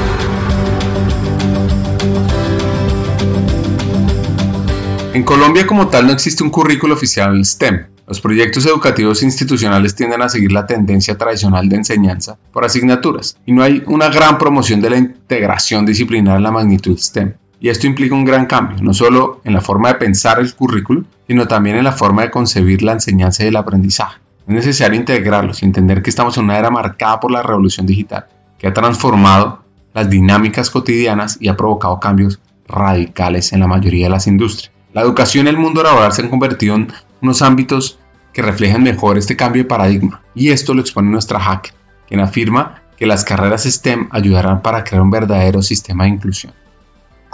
En Colombia como tal no existe un currículo oficial STEM. Los proyectos educativos institucionales tienden a seguir la tendencia tradicional de enseñanza por asignaturas y no hay una gran promoción de la integración disciplinar en la magnitud STEM. Y esto implica un gran cambio, no solo en la forma de pensar el currículo, sino también en la forma de concebir la enseñanza y el aprendizaje. Es necesario integrarlos y entender que estamos en una era marcada por la revolución digital, que ha transformado las dinámicas cotidianas y ha provocado cambios radicales en la mayoría de las industrias. La educación y el mundo laboral se han convertido en unos ámbitos que reflejan mejor este cambio de paradigma, y esto lo expone nuestra hacker, quien afirma que las carreras STEM ayudarán para crear un verdadero sistema de inclusión.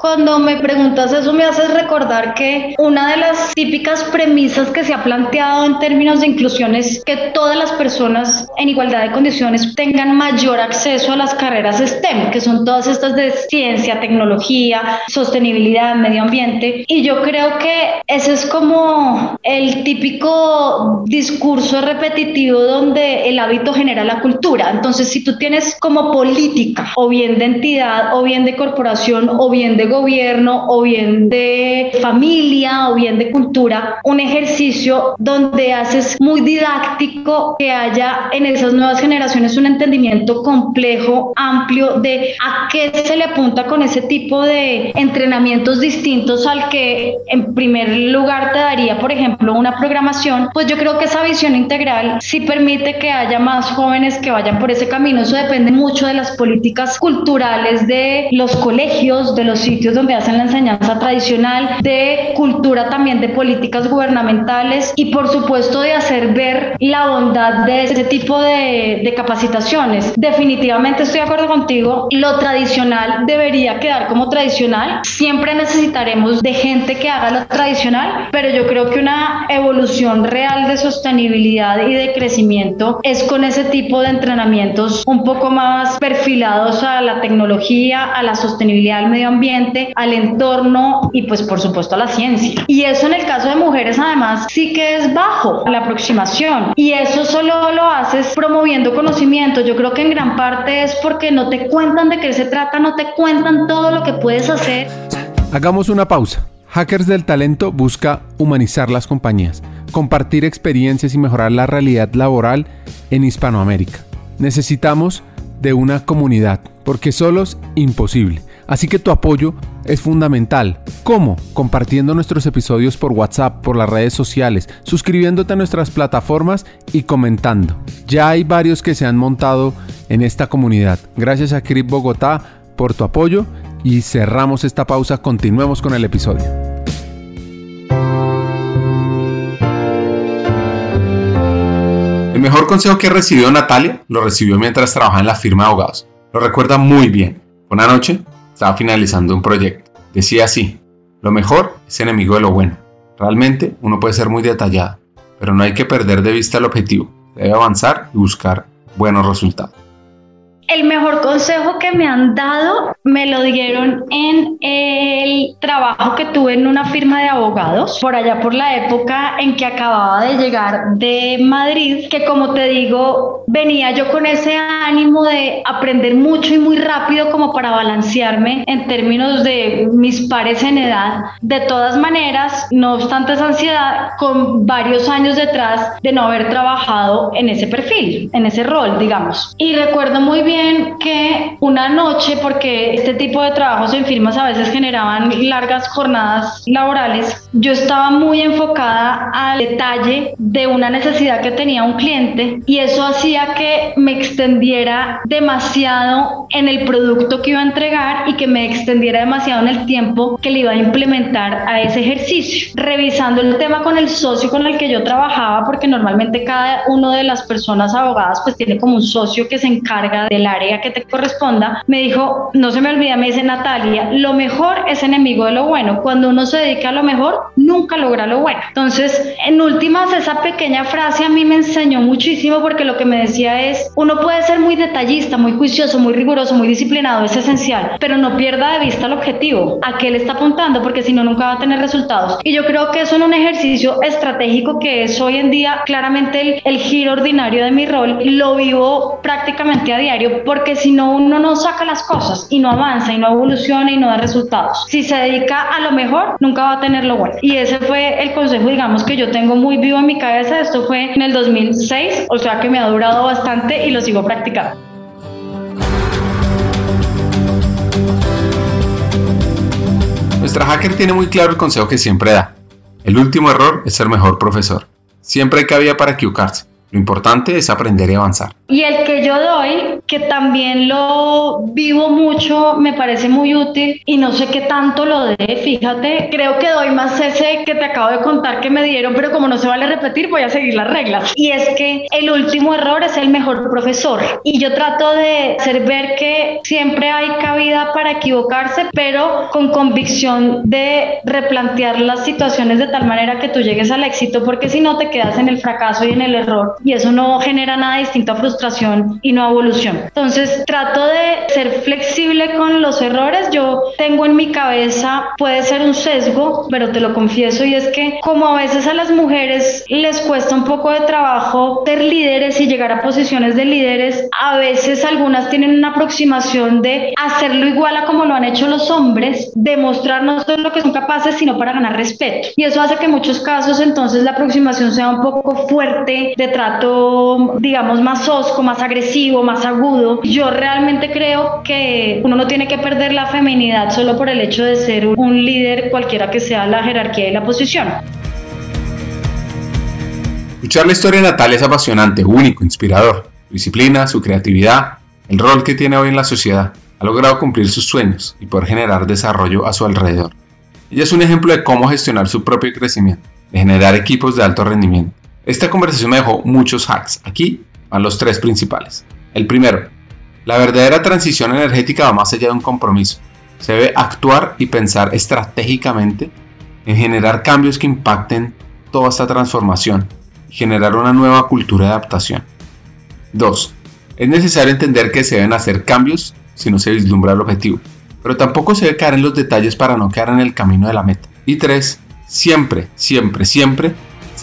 Cuando me preguntas eso me haces recordar que una de las típicas premisas que se ha planteado en términos de inclusión es que todas las personas en igualdad de condiciones tengan mayor acceso a las carreras STEM, que son todas estas de ciencia, tecnología, sostenibilidad, medio ambiente. Y yo creo que ese es como el típico discurso repetitivo donde el hábito genera la cultura. Entonces, si tú tienes como política o bien de entidad o bien de corporación o bien de gobierno o bien de familia o bien de cultura, un ejercicio donde haces muy didáctico que haya en esas nuevas generaciones un entendimiento complejo, amplio de a qué se le apunta con ese tipo de entrenamientos distintos al que en primer lugar te daría, por ejemplo, una programación, pues yo creo que esa visión integral sí permite que haya más jóvenes que vayan por ese camino. Eso depende mucho de las políticas culturales de los colegios, de los donde hacen la enseñanza tradicional, de cultura también de políticas gubernamentales y por supuesto de hacer ver la bondad de ese tipo de, de capacitaciones. Definitivamente estoy de acuerdo contigo, lo tradicional debería quedar como tradicional. Siempre necesitaremos de gente que haga lo tradicional, pero yo creo que una evolución real de sostenibilidad y de crecimiento es con ese tipo de entrenamientos un poco más perfilados a la tecnología, a la sostenibilidad del medio ambiente al entorno y pues por supuesto a la ciencia. Y eso en el caso de mujeres además sí que es bajo la aproximación y eso solo lo haces promoviendo conocimiento. Yo creo que en gran parte es porque no te cuentan de qué se trata, no te cuentan todo lo que puedes hacer. Hagamos una pausa. Hackers del Talento busca humanizar las compañías, compartir experiencias y mejorar la realidad laboral en Hispanoamérica. Necesitamos de una comunidad, porque solos imposible. Así que tu apoyo es fundamental. ¿Cómo? Compartiendo nuestros episodios por WhatsApp, por las redes sociales, suscribiéndote a nuestras plataformas y comentando. Ya hay varios que se han montado en esta comunidad. Gracias a Crip Bogotá por tu apoyo y cerramos esta pausa. Continuemos con el episodio. El mejor consejo que recibió Natalia lo recibió mientras trabajaba en la firma de abogados. Lo recuerda muy bien. Una noche estaba finalizando un proyecto. Decía así, lo mejor es enemigo de lo bueno. Realmente uno puede ser muy detallado, pero no hay que perder de vista el objetivo. Debe avanzar y buscar buenos resultados. El mejor consejo que me han dado me lo dieron en el trabajo que tuve en una firma de abogados, por allá por la época en que acababa de llegar de Madrid, que como te digo, venía yo con ese ánimo de aprender mucho y muy rápido como para balancearme en términos de mis pares en edad. De todas maneras, no obstante esa ansiedad, con varios años detrás de no haber trabajado en ese perfil, en ese rol, digamos. Y recuerdo muy bien que una noche, porque este tipo de trabajos en firmas a veces generaban largas jornadas laborales, yo estaba muy enfocada al detalle de una necesidad que tenía un cliente y eso hacía que me extendiera demasiado en el producto que iba a entregar y que me extendiera demasiado en el tiempo que le iba a implementar a ese ejercicio. Revisando el tema con el socio con el que yo trabajaba, porque normalmente cada uno de las personas abogadas pues tiene como un socio que se encarga de área que te corresponda, me dijo, no se me olvida, me dice Natalia, lo mejor es enemigo de lo bueno. Cuando uno se dedica a lo mejor, nunca logra lo bueno. Entonces, en últimas, esa pequeña frase a mí me enseñó muchísimo porque lo que me decía es, uno puede ser muy detallista, muy juicioso, muy riguroso, muy disciplinado, es esencial, pero no pierda de vista el objetivo, a qué le está apuntando, porque si no, nunca va a tener resultados. Y yo creo que eso en un ejercicio estratégico que es hoy en día claramente el, el giro ordinario de mi rol, lo vivo prácticamente a diario? Porque si no, uno no saca las cosas y no avanza y no evoluciona y no da resultados. Si se dedica a lo mejor, nunca va a tener lo bueno. Y ese fue el consejo, digamos, que yo tengo muy vivo en mi cabeza. Esto fue en el 2006, o sea que me ha durado bastante y lo sigo practicando. Nuestra hacker tiene muy claro el consejo que siempre da. El último error es ser mejor profesor. Siempre hay cabida para equivocarse. Lo importante es aprender y avanzar. Y el que yo doy, que también lo vivo mucho, me parece muy útil y no sé qué tanto lo dé, fíjate, creo que doy más ese que te acabo de contar que me dieron, pero como no se vale repetir, voy a seguir las reglas. Y es que el último error es el mejor profesor. Y yo trato de hacer ver que siempre hay cabida para equivocarse, pero con convicción de replantear las situaciones de tal manera que tú llegues al éxito, porque si no te quedas en el fracaso y en el error y eso no genera nada distinto a frustración y no evolución. Entonces trato de ser flexible con los errores. Yo tengo en mi cabeza, puede ser un sesgo, pero te lo confieso, y es que como a veces a las mujeres les cuesta un poco de trabajo ser líderes y llegar a posiciones de líderes, a veces algunas tienen una aproximación de hacerlo igual a como lo han hecho los hombres, demostrar no solo lo que son capaces, sino para ganar respeto. Y eso hace que en muchos casos entonces la aproximación sea un poco fuerte de trato digamos, más osco, más agresivo, más agudo. Yo realmente creo que uno no tiene que perder la feminidad solo por el hecho de ser un líder, cualquiera que sea la jerarquía y la posición. Escuchar la historia de Natalia es apasionante, único, inspirador. Su disciplina, su creatividad, el rol que tiene hoy en la sociedad. Ha logrado cumplir sus sueños y poder generar desarrollo a su alrededor. Ella es un ejemplo de cómo gestionar su propio crecimiento, de generar equipos de alto rendimiento esta conversación me dejó muchos hacks. Aquí van los tres principales. El primero, la verdadera transición energética va más allá de un compromiso. Se debe actuar y pensar estratégicamente en generar cambios que impacten toda esta transformación y generar una nueva cultura de adaptación. 2. Es necesario entender que se deben hacer cambios si no se vislumbra el objetivo, pero tampoco se debe caer en los detalles para no quedar en el camino de la meta. Y 3. Siempre, siempre, siempre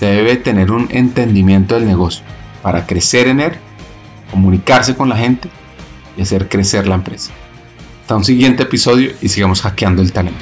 se debe tener un entendimiento del negocio para crecer en él, comunicarse con la gente y hacer crecer la empresa. Hasta un siguiente episodio y sigamos hackeando el talento.